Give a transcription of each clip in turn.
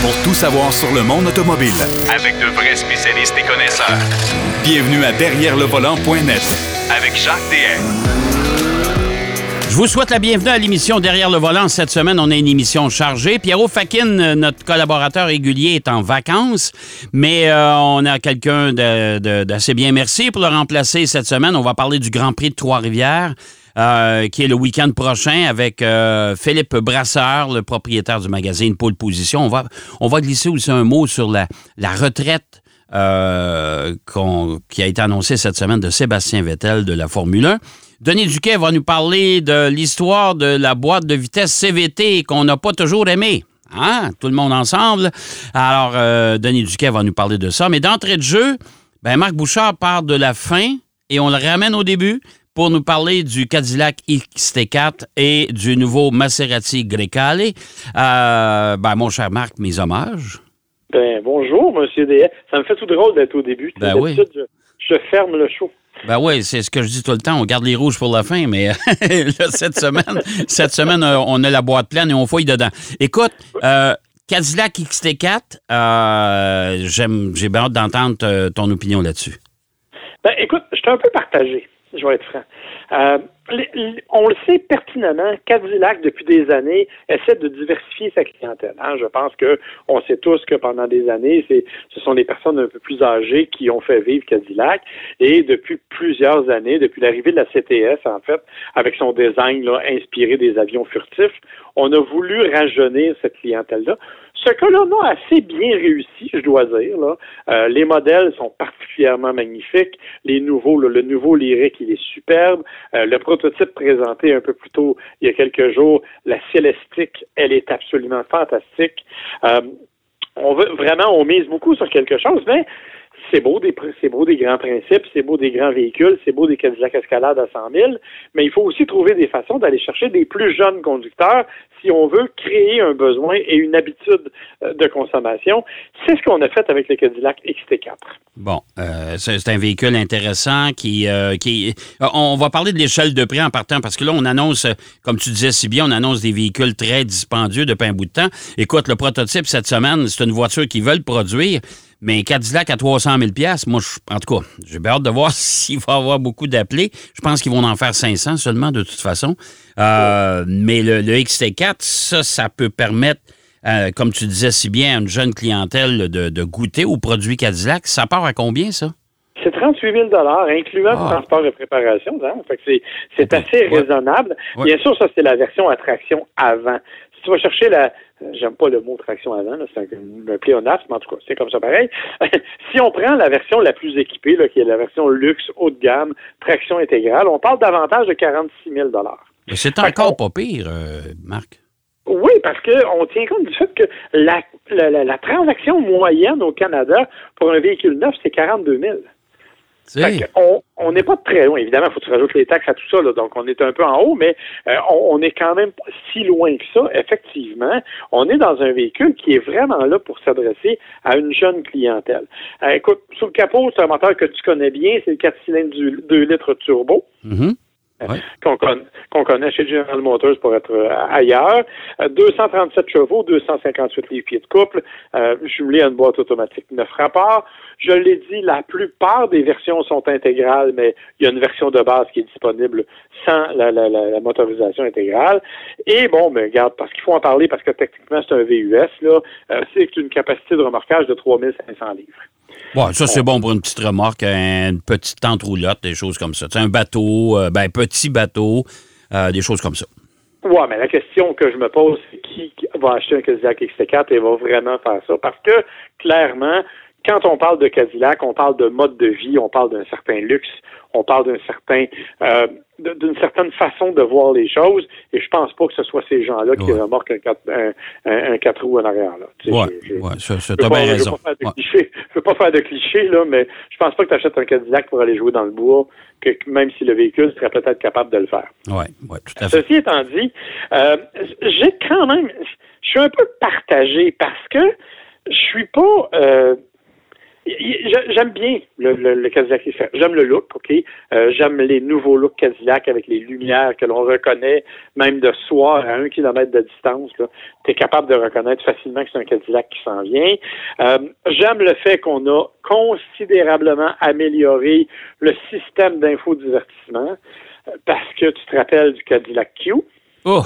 pour tout savoir sur le monde automobile. Avec de vrais spécialistes et connaisseurs. Bienvenue à Derrière le volant.net Avec Jacques DM. Je vous souhaite la bienvenue à l'émission Derrière le volant. Cette semaine, on a une émission chargée. Pierrot Fakin, notre collaborateur régulier, est en vacances, mais euh, on a quelqu'un d'assez bien merci pour le remplacer cette semaine. On va parler du Grand Prix de Trois-Rivières. Euh, qui est le week-end prochain avec euh, Philippe Brasseur, le propriétaire du magazine Pôle Position. On va, glisser aussi un mot sur la, retraite euh, qui a été annoncée cette semaine de Sébastien Vettel de la Formule 1. Denis Duquet va nous parler de l'histoire de la boîte de vitesse CVT qu'on n'a pas toujours aimée. Hein? Tout le monde ensemble. Alors, Denis Duquet va nous parler de ça. Mais d'entrée de jeu, ben Marc Bouchard part de la fin et on le ramène au début pour nous parler du Cadillac XT4 et du nouveau Maserati Grecale. Euh, ben, mon cher Marc, mes hommages. Ben, bonjour, Monsieur DS. Ça me fait tout drôle d'être au début. Ben D'habitude, je, je ferme le show. Ben oui, c'est ce que je dis tout le temps. On garde les rouges pour la fin, mais là, cette semaine, cette semaine, euh, on a la boîte pleine et on fouille dedans. Écoute, euh, Cadillac XT4, euh, j'aime, j'ai bien hâte d'entendre euh, ton opinion là-dessus. Ben, écoute, je suis un peu partagé, je vais être franc. Euh, on le sait pertinemment, Cadillac, depuis des années, essaie de diversifier sa clientèle. hein. Je pense que on sait tous que pendant des années, ce sont les personnes un peu plus âgées qui ont fait vivre Cadillac. Et depuis plusieurs années, depuis l'arrivée de la CTS, en fait, avec son design là, inspiré des avions furtifs, on a voulu rajeunir cette clientèle-là. Ce cas-là a assez bien réussi, je dois dire. Là. Euh, les modèles sont particulièrement magnifiques. Les nouveaux, là, le nouveau lyrique, il est superbe. Euh, prototype présenté un peu plus tôt, il y a quelques jours, la Célestique, elle est absolument fantastique. Euh, on veut vraiment, on mise beaucoup sur quelque chose, mais c'est beau des grands principes, c'est beau des grands véhicules, c'est beau des Cadillac Escalade à 100 000, mais il faut aussi trouver des façons d'aller chercher des plus jeunes conducteurs si on veut créer un besoin et une habitude euh, de consommation. C'est ce qu'on a fait avec le Cadillac XT4. Bon, euh, c'est un véhicule intéressant qui, euh, qui. On va parler de l'échelle de prix en partant parce que là, on annonce, comme tu disais si bien, on annonce des véhicules très dispendieux depuis un bout de temps. Écoute, le prototype cette semaine, c'est une voiture qu'ils veulent produire, mais Cadillac à 300 000 moi, je- en tout cas, j'ai bien hâte de voir s'il va y avoir beaucoup d'appelés. Je pense qu'ils vont en faire 500 seulement, de toute façon. Euh, mais le, le XT4, ça, ça peut permettre euh, comme tu disais si bien, à une jeune clientèle de, de goûter aux produits Cadillac. Ça part à combien, ça? C'est 38 000 incluant Ah. le transport et préparation. Hein? Fait que c'est, assez Ouais. raisonnable. Ouais. Bien sûr, ça, c'est la version attraction avant. Si tu vas chercher la... J'aime pas le mot traction avant, c'est un, un pléonasme, mais en tout cas, c'est comme ça pareil. si on prend la version la plus équipée, là, qui est la version luxe, haut de gamme, traction intégrale, on parle davantage de 46 000 Mais c'est encore pas pire, euh, Marc. Oui, parce qu'on tient compte du fait que la, la, la- la transaction moyenne au Canada pour un véhicule neuf, c'est 42 000. Tu Fait sais, que on n'est pas très loin. Évidemment, il faut que tu rajoutes les taxes à tout ça, là, donc on est un peu en haut, mais euh, on, on est quand même pas si loin que ça. Effectivement, on est dans un véhicule qui est vraiment là pour s'adresser à une jeune clientèle. Euh, écoute, sous le capot, c'est un moteur que tu connais bien, c'est le 4 cylindres du 2 litres turbo mhm. Ouais. qu'on con- qu'on connaît chez General Motors pour être euh, ailleurs. Euh, 237 chevaux, 258 livres-pieds de couple, euh, jumelé à une boîte automatique neuf rapports. Je l'ai dit, la plupart des versions sont intégrales, mais il y a une version de base qui est disponible sans la, la- la- la motorisation intégrale. Et bon, ben, regarde, parce qu'il faut en parler, parce que techniquement, c'est un VUS, là, euh, c'est une capacité de remorquage de 3500 livres. Ouais, ça, c'est bon pour une petite remorque, une petite tente roulotte, des choses comme ça. Sais, un bateau, euh, ben, petit bateau, euh, des choses comme ça. Ouais, mais la question que je me pose, c'est qui va acheter un Cadillac XT4 et va vraiment faire ça? Parce que, clairement, quand on parle de Cadillac, on parle de mode de vie, on parle d'un certain luxe, on parle d'un certain, euh, d'une certaine façon de voir les choses, et je pense pas que ce soit ces gens-là qui Ouais. remorquent un 4 un, un, un quatre roues en arrière. Là. Tu sais, Ouais, je- ouais, pas- bien raison. Ouais. Je veux pas faire de clichés, là, mais je pense pas que tu achètes un Cadillac pour aller jouer dans le bois, que même si le véhicule serait peut-être capable de le faire. Ouais, ouais, tout à fait. Ceci étant dit, euh, j'ai quand même, je suis un peu partagé parce que je suis pas. euh, J'aime bien le, le, Cadillac J'aime le look, OK? Euh, j'aime les nouveaux looks Cadillac avec les lumières que l'on reconnaît, même de soir à un kilomètre de distance. Tu es capable de reconnaître facilement que c'est un Cadillac qui s'en vient. Euh, j'aime le fait qu'on a considérablement amélioré le système d'infodivertissement euh, parce que tu te rappelles du Cadillac Q. Oh!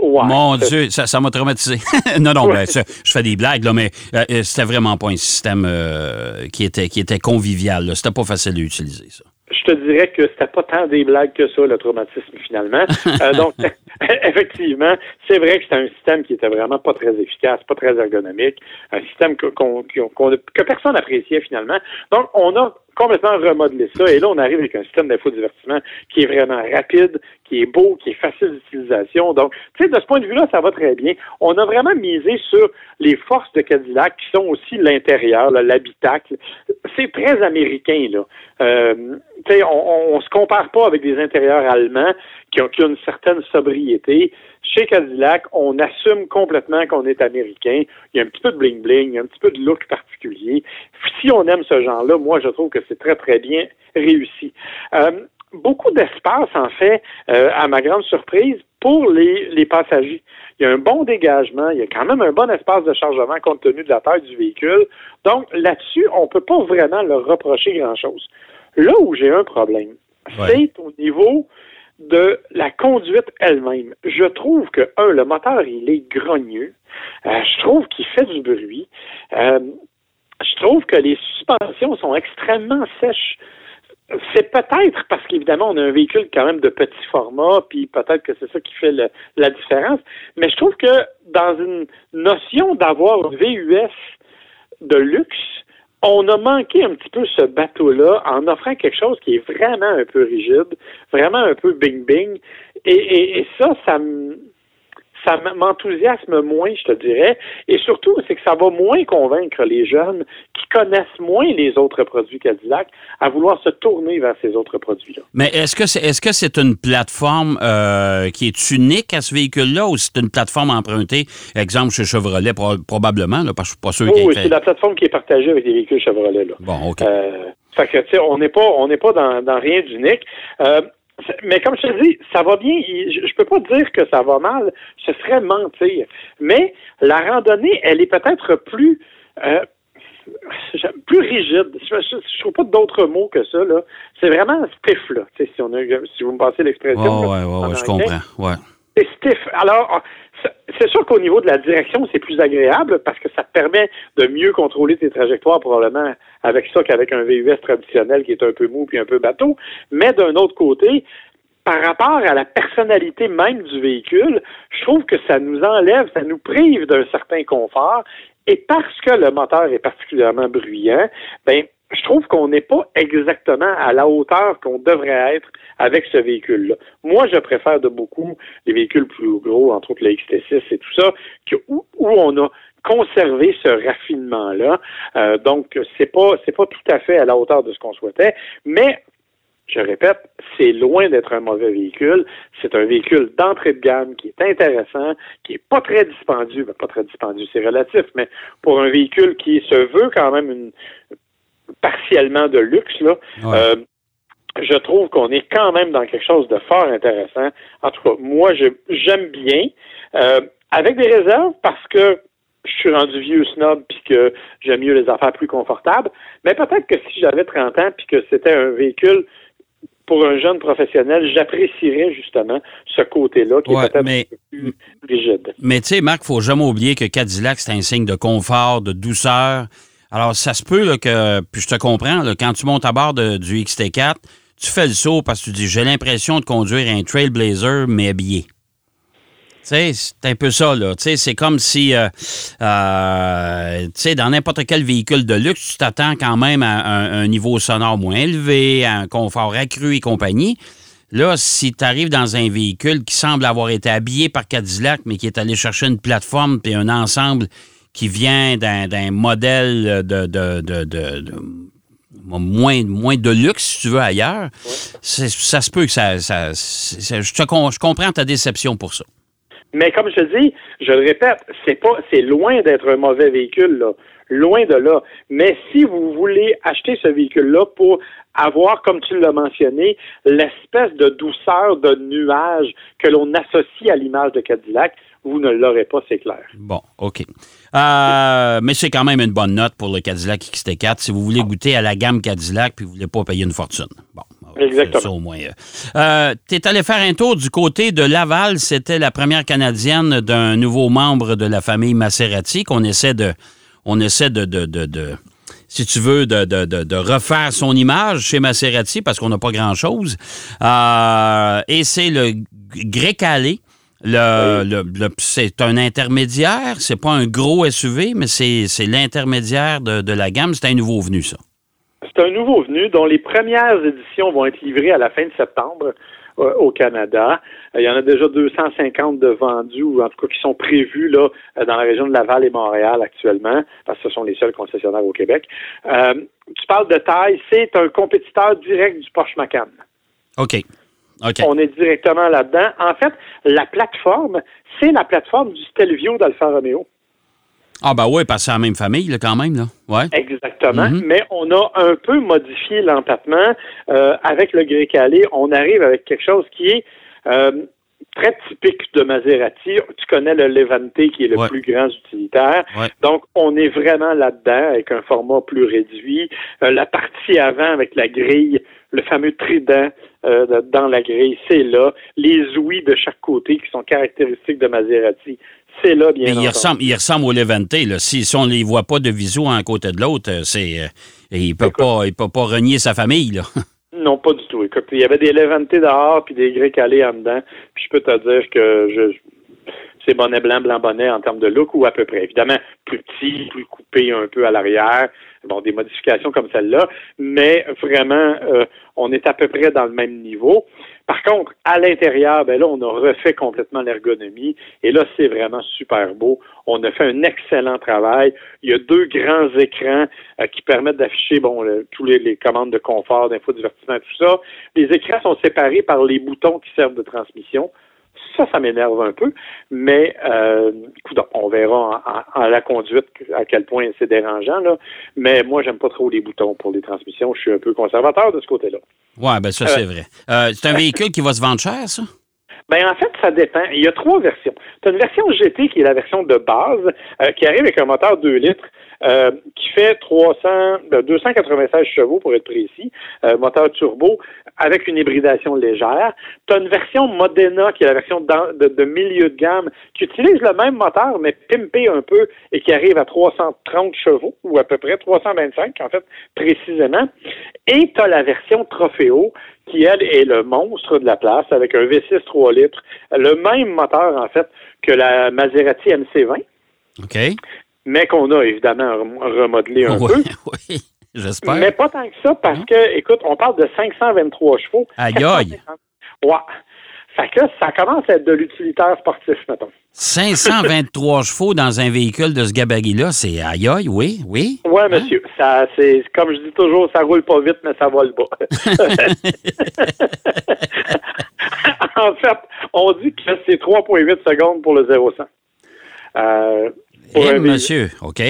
Mon Dieu, ça, m'a traumatisé. non, non, ben, je fais des blagues, là, mais euh, euh, c'était vraiment pas un système euh, qui, était, qui était convivial. C'était pas facile à utiliser, ça. Je te dirais que c'était pas tant des blagues que ça, le traumatisme, finalement. donc, effectivement, c'est vrai que c'était un système qui était vraiment pas très efficace, pas très ergonomique, un système que, que personne n'appréciait, finalement. Donc, on a complètement remodeler ça. Et là, on arrive avec un système d'infodivertissement qui est vraiment rapide, qui est beau, qui est facile d'utilisation. Donc, tu sais, de ce point de vue-là, ça va très bien. On a vraiment misé sur les forces de Cadillac qui sont aussi l'intérieur, l'habitacle. C'est très américain, là. Euh, tu sais, on, on, se compare pas avec des intérieurs allemands qui ont, qui ont une certaine sobriété. Chez Cadillac, on assume complètement qu'on est américain. Il y a un petit peu de bling-bling, un petit peu de look particulier. Si on aime ce genre-là, moi, je trouve que c'est très, très bien réussi. Euh, beaucoup d'espace, en fait, euh, à ma grande surprise, pour les, les, passagers. Il y a un bon dégagement, il y a quand même un bon espace de chargement compte tenu de la taille du véhicule. Donc, là-dessus, on ne peut pas vraiment leur reprocher grand-chose. Là où j'ai un problème, c'est au niveau de la conduite elle-même. Je trouve que, un, le moteur, il est grogneux. Euh, je trouve qu'il fait du bruit. Euh, je trouve que les suspensions sont extrêmement sèches. C'est peut-être parce qu'évidemment, on a un véhicule quand même de petit format, puis peut-être que c'est ça qui fait la différence. Mais je trouve que dans une notion d'avoir un VUS de luxe, on a manqué un petit peu ce bateau-là en offrant quelque chose qui est vraiment un peu rigide, vraiment un peu bing-bing. Et, ça, ça ça m'enthousiasme moins, je te dirais. Et surtout, c'est que ça va moins convaincre les jeunes qui connaissent moins les autres produits Cadillac à vouloir se tourner vers ces autres produits-là. Mais est-ce que c'est est-ce que c'est une plateforme euh, qui est unique à ce véhicule-là ou c'est une plateforme empruntée, exemple chez Chevrolet probablement, là, parce que je suis pas sûr. Oui, c'est la plateforme qui est partagée avec les véhicules Chevrolet. Là. Bon, ok. Euh, fait que, on n'est pas, on n'est pas dans, dans rien d'unique. Euh, mais comme je te dis, ça va bien. Je ne peux pas dire que ça va mal. Ce serait mentir. Mais la randonnée, elle est peut-être plus euh, plus rigide. Je, ne trouve pas d'autres mots que ça. Là. C'est vraiment stiff, là. Si, on si vous me passez l'expression. Oh, ouais, ouais, ouais, je comprends. Ouais. C'est stiff. Alors, c'est sûr qu'au niveau de la direction, c'est plus agréable parce que ça permet de mieux contrôler tes trajectoires probablement avec ça qu'avec un VUS traditionnel qui est un peu mou puis un peu bateau. Mais d'un autre côté, par rapport à la personnalité même du véhicule, je trouve que ça nous enlève, ça nous prive d'un certain confort. Et parce que le moteur est particulièrement bruyant, ben, je trouve qu'on n'est pas exactement à la hauteur qu'on devrait être avec ce véhicule-là. Moi, je préfère de beaucoup les véhicules plus gros, entre autres le XT6 et tout ça, où, on a conservé ce raffinement-là. Euh, donc, c'est pas c'est pas tout à fait à la hauteur de ce qu'on souhaitait, mais je répète, c'est loin d'être un mauvais véhicule. C'est un véhicule d'entrée de gamme qui est intéressant, qui est pas très dispendieux. Ben, pas très dispendieux, c'est relatif, mais pour un véhicule qui se veut quand même une, partiellement de luxe, là, euh, je trouve qu'on est quand même dans quelque chose de fort intéressant. En tout cas, moi, j'aime bien, euh, avec des réserves, parce que je suis rendu vieux snob puis que j'aime mieux les affaires plus confortables. Mais peut-être que si j'avais 30 ans puis que c'était un véhicule pour un jeune professionnel, j'apprécierais justement ce côté-là qui est peut-être plus rigide. Mais tu sais, Marc, il faut jamais oublier que Cadillac, c'est un signe de confort, de douceur. Alors, ça se peut que, puis je te comprends, quand tu montes à bord du XT4, tu fais le saut parce que tu dis j'ai l'impression de conduire un Trailblazer, mais habillé. Tu sais, c'est un peu ça, là. C'est comme si, euh, euh, tu sais, dans n'importe quel véhicule de luxe, tu t'attends quand même à un, niveau sonore moins élevé, à un confort accru et compagnie. Là, si tu arrives dans un véhicule qui semble avoir été habillé par Cadillac, mais qui est allé chercher une plateforme puis un ensemble qui vient d'un modèle de, de, moins, moins de luxe, si tu veux, ailleurs, ça se peut que ça. ça, je, je comprends ta déception pour ça. Mais comme je te dis, je le répète, c'est pas, c'est loin d'être un mauvais véhicule. Là. Loin de là. Mais si vous voulez acheter ce véhicule-là pour avoir, comme tu l'as mentionné, l'espèce de douceur de nuage que l'on associe à l'image de Cadillac, vous ne l'aurez pas, c'est clair. Bon, OK. Euh, mais c'est quand même une bonne note pour le Cadillac XT4 si vous voulez goûter à la gamme Cadillac puis vous ne voulez pas payer une fortune. Bon. Exactement. Ça, au moins. Euh, tu es allé faire un tour du côté de Laval. C'était la première Canadienne d'un nouveau membre de la famille Maserati qu'on essaie de. On essaie de, de, de, de si tu veux, de, de, de, refaire son image chez Maserati parce qu'on n'a pas grand-chose. Euh, et c'est le Grecale. Le, le, c'est un intermédiaire, c'est pas un gros SUV, mais c'est l'intermédiaire de, de la gamme. C'est un nouveau venu, ça. C'est un nouveau venu dont les premières éditions vont être livrées à la fin de septembre euh, au Canada. Euh, il y en a déjà 250 de vendus, ou en tout cas qui sont prévus là, euh, dans la région de Laval et Montréal actuellement, parce que ce sont les seuls concessionnaires au Québec. tu parles de taille, c'est un compétiteur direct du Porsche Macan. OK. On est directement là-dedans. En fait, la plateforme, c'est la plateforme du Stelvio d'Alfa Romeo. Ah ben oui, parce que c'est la même famille là, quand même. Là. Ouais. Exactement. Mm-hmm. Mais on a un peu modifié l'empattement. Euh, avec le gré calé, on arrive avec quelque chose qui est euh, très typique de Maserati. Tu connais le Levante qui est le plus grand utilitaire. Donc, on est vraiment là-dedans avec un format plus réduit. Euh, la partie avant avec la grille, le fameux trident dans la grille, c'est là. Les ouïes de chaque côté qui sont caractéristiques de Maserati, c'est là, bien Mais il ressemble, il ressemble au Levante. Là. Si, on ne les voit pas de visu un côté de l'autre, euh, c'est euh, il ne peut, pas, peut pas renier sa famille. Là. Non, pas du tout. Écoute, il y avait des Levante dehors puis des Grecs allés en dedans. Puis je peux te dire que je, c'est bonnet blanc, blanc bonnet en termes de look ou à peu près. Évidemment, plus petit, plus coupé un peu à l'arrière. Bon, des modifications comme celle-là, mais vraiment, euh, on est à peu près dans le même niveau. Par contre, à l'intérieur, ben là, on a refait complètement l'ergonomie et là, c'est vraiment super beau. On a fait un excellent travail. Il y a deux grands écrans euh, qui permettent d'afficher bon tous les, les, commandes de confort, d'infodivertissement, tout ça. Les écrans sont séparés par les boutons qui servent de transmission. Ça, ça m'énerve un peu, mais euh, on verra en, la conduite à quel point c'est dérangeant. Là. Mais moi, j'aime pas trop les boutons pour les transmissions. Je suis un peu conservateur de ce côté-là. Oui, ben ça, c'est euh, vrai. Euh, c'est un véhicule qui va se vendre cher, ça? Ben en fait, ça dépend. Il y a trois versions. Tu as une version GT qui est la version de base, euh, qui arrive avec un moteur 2 litres euh, qui fait 300, 296 ben, chevaux pour être précis, euh, moteur turbo avec une hybridation légère. Tu as une version Modena qui est la version de, milieu de gamme qui utilise le même moteur mais pimpé un peu et qui arrive à 330 chevaux ou à peu près 325 en fait précisément. Et tu as la version Trofeo qui, elle, est le monstre de la place avec un V6 3 litres, le même moteur, en fait, que la Maserati MC20. OK. Mais qu'on a évidemment remodelé un peu. Oui, j'espère. Mais pas tant que ça, parce hein? que, écoute, on parle de 523 chevaux. Aïe aïe! Ouais. Fait que ça commence à être de l'utilitaire sportif, mettons. 523 chevaux dans un véhicule de ce gabarit-là, c'est aïe aïe, oui, oui. Oui, hein? monsieur. Ça, c'est, comme je dis toujours, ça roule pas vite, mais ça vole pas. en fait, on dit que c'est 3,8 secondes pour le 0-100. Euh, eh, monsieur, OK?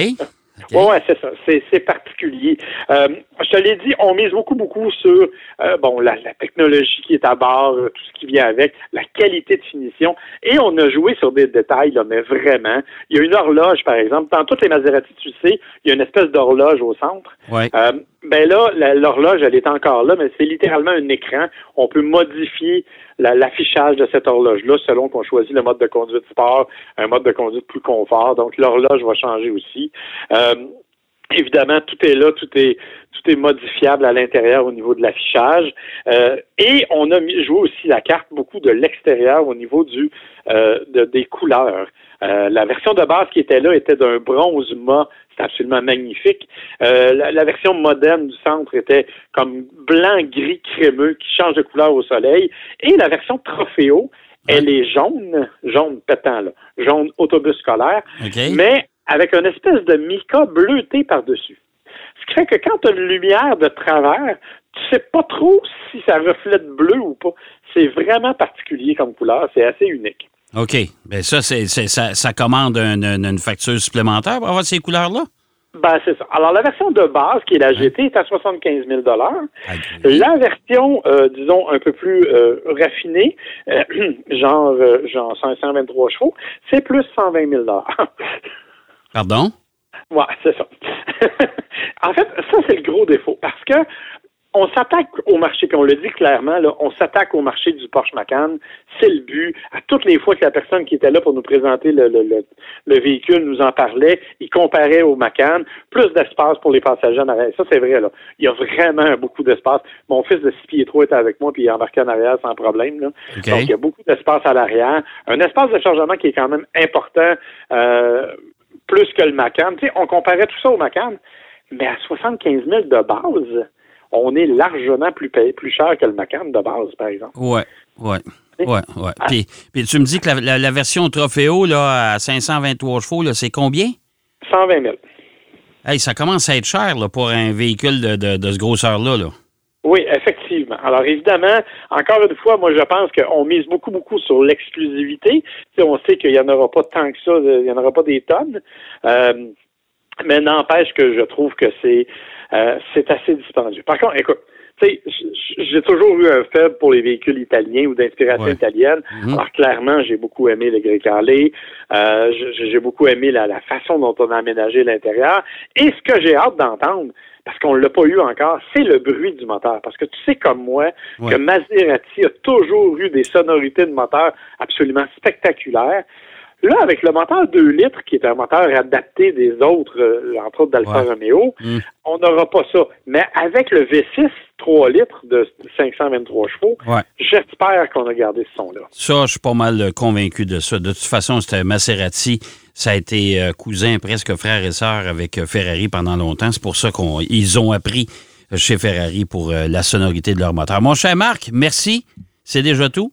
Oui, ouais, c'est ça. C'est particulier. Euh, je te l'ai dit, on mise beaucoup, beaucoup sur euh, bon la, technologie qui est à bord, tout ce qui vient avec, la qualité de finition. Et on a joué sur des détails, là, mais vraiment. Il y a une horloge, par exemple. Dans toutes les Maserati, tu sais, il y a une espèce d'horloge au centre. Ouais. Euh, ben là, l'horloge, elle est encore là, mais c'est littéralement un écran. On peut modifier l'affichage de cette horloge-là selon qu'on choisit le mode de conduite sport, un mode de conduite plus confort. Donc, l'horloge va changer aussi. Euh, évidemment, tout est là, tout est tout est modifiable à l'intérieur au niveau de l'affichage. Euh, et on a joué aussi la carte beaucoup de l'extérieur au niveau du euh, des couleurs. La version de base qui était là était d'un bronze mat c'est absolument magnifique. Euh, la, version moderne du centre était comme blanc, gris, crémeux, qui change de couleur au soleil. Et la version Trofeo, elle est jaune, jaune pétant, là, jaune autobus scolaire, mais avec une espèce de mica bleuté par-dessus. Ce qui fait que quand tu as une lumière de travers, tu sais pas trop si ça reflète bleu ou pas. C'est vraiment particulier comme couleur, c'est assez unique. OK. Bien, ça, c'est, ça, ça, commande une, facture supplémentaire pour avoir ces couleurs-là? Ben, c'est ça. Alors, la version de base, qui est la GT, est à 75 000 La version, euh, disons, un peu plus euh, raffinée, euh, genre, genre 523 chevaux, c'est plus 120 000 Pardon? Ouais, c'est ça. en fait, ça, c'est le gros défaut. Parce que on s'attaque au marché, puis on le dit clairement, là, on s'attaque au marché du Porsche Macan. C'est le but. À toutes les fois que la personne qui était là pour nous présenter le, le, véhicule nous en parlait, il comparait au Macan. Plus d'espace pour les passagers en arrière. Ça, c'est vrai. Là. Il y a vraiment beaucoup d'espace. Mon fils de 6 pieds 3 était avec moi, puis il embarqué en arrière sans problème. Là. Donc, il y a beaucoup d'espace à l'arrière. Un espace de chargement qui est quand même important, euh, plus que le Macan. Tu sais, on comparait tout ça au Macan, mais à 75 000 de base, on est largement plus, plus cher que le Macan de base, par exemple. Oui, oui. Oui, oui. Ah. Puis, tu me dis que la, version Trofeo là, à 523 chevaux, c'est combien? 120 000. Hey, ça commence à être cher là, pour un véhicule de, de, ce grosseur-là. Là. Oui, effectivement. Alors évidemment, encore une fois, moi je pense qu'on mise beaucoup, beaucoup sur l'exclusivité. on sait qu'il n'y en aura pas tant que ça, il n'y en aura pas des tonnes. Euh, mais n'empêche que je trouve que c'est euh, c'est assez dispendieux. Par contre, écoute, j'ai toujours eu un faible pour les véhicules italiens ou d'inspiration italienne. Mhm. Alors clairement, j'ai beaucoup aimé le Grecale. Euh, j'ai beaucoup aimé la, façon dont on a aménagé l'intérieur. Et ce que j'ai hâte d'entendre, parce qu'on ne l'a pas eu encore, c'est le bruit du moteur. Parce que tu sais comme moi que Maserati a toujours eu des sonorités de moteur absolument spectaculaires. Là, avec le moteur 2 litres, qui est un moteur adapté des autres, euh, entre autres d'Alfa Romeo, mm. on n'aura pas ça. Mais avec le V6 3 litres de 523 chevaux, j'espère qu'on a gardé ce son-là. Ça, je suis pas mal euh, convaincu de ça. De toute façon, c'était Maserati. Ça a été euh, cousin, presque frère et sœur avec Ferrari pendant longtemps. C'est pour ça qu'ils ont appris chez Ferrari pour la sonorité de leur moteur. Mon cher Marc, merci. C'est déjà tout?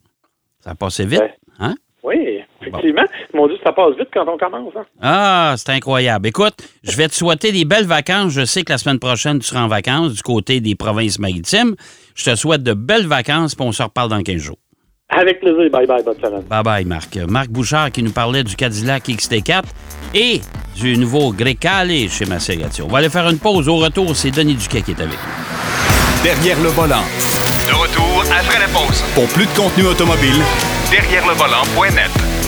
Ça a passé vite. Hein? Oui, effectivement. Mon Dieu, ça passe vite quand on commence. Hein? Ah, c'est incroyable. Écoute, je vais te souhaiter des belles vacances. Je sais que la semaine prochaine, tu seras en vacances du côté des provinces maritimes. Je te souhaite de belles vacances, puis on se reparle dans 15 jours. Avec plaisir. Bye bye, bonne semaine. Bye bye, Marc. Marc Bouchard qui nous parlait du Cadillac XT4 et du nouveau Grecale chez Maserati. On va aller faire une pause. Au retour, c'est Denis Duquet qui est avec nous. Derrière le volant. De retour après la pause. Pour plus de contenu automobile, derrière le volant.net.